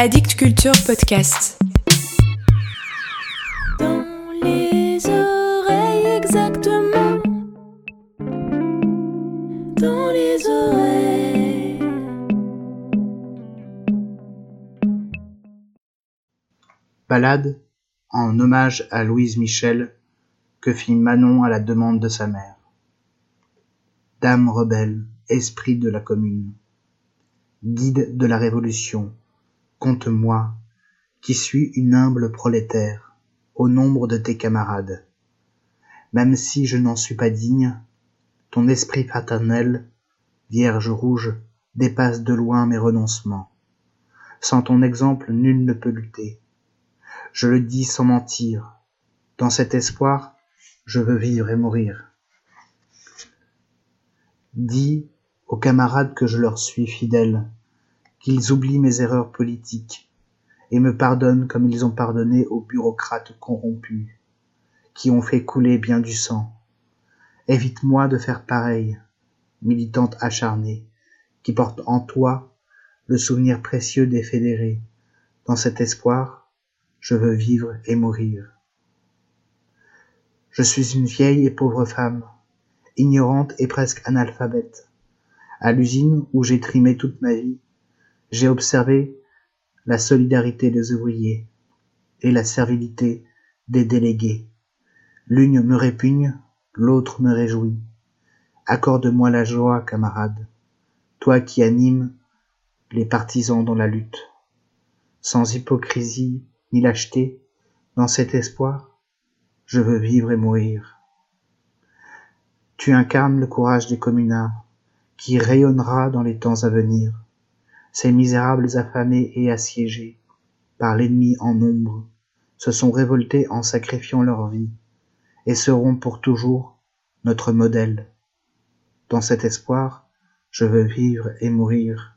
Addict Culture Podcast. Dans les oreilles exactement. Dans les oreilles. Ballade en hommage à Louise Michel que fit Manon à la demande de sa mère. Dame rebelle, esprit de la commune, guide de la révolution, compte-moi, qui suis une humble prolétaire, au nombre de tes camarades. Même si je n'en suis pas digne, ton esprit fraternel, vierge rouge, dépasse de loin mes renoncements. Sans ton exemple, nul ne peut lutter. Je le dis sans mentir. Dans cet espoir, je veux vivre et mourir. Dis aux camarades que je leur suis fidèle, qu'ils oublient mes erreurs politiques et me pardonnent comme ils ont pardonné aux bureaucrates corrompus, qui ont fait couler bien du sang. Évite-moi de faire pareil, militante acharnée, qui porte en toi le souvenir précieux des fédérés. Dans cet espoir, je veux vivre et mourir. Je suis une vieille et pauvre femme, ignorante et presque analphabète. À l'usine où j'ai trimé toute ma vie, j'ai observé la solidarité des ouvriers et la servilité des délégués. L'une me répugne, l'autre me réjouit. Accorde-moi la joie, camarade, toi qui animes les partisans dans la lutte. Sans hypocrisie ni lâcheté, dans cet espoir, je veux vivre et mourir. Tu incarnes le courage des communards, qui rayonnera dans les temps à venir ces misérables affamés et assiégés par l'ennemi en nombre se sont révoltés en sacrifiant leur vie et seront pour toujours notre modèle. Dans cet espoir, je veux vivre et mourir.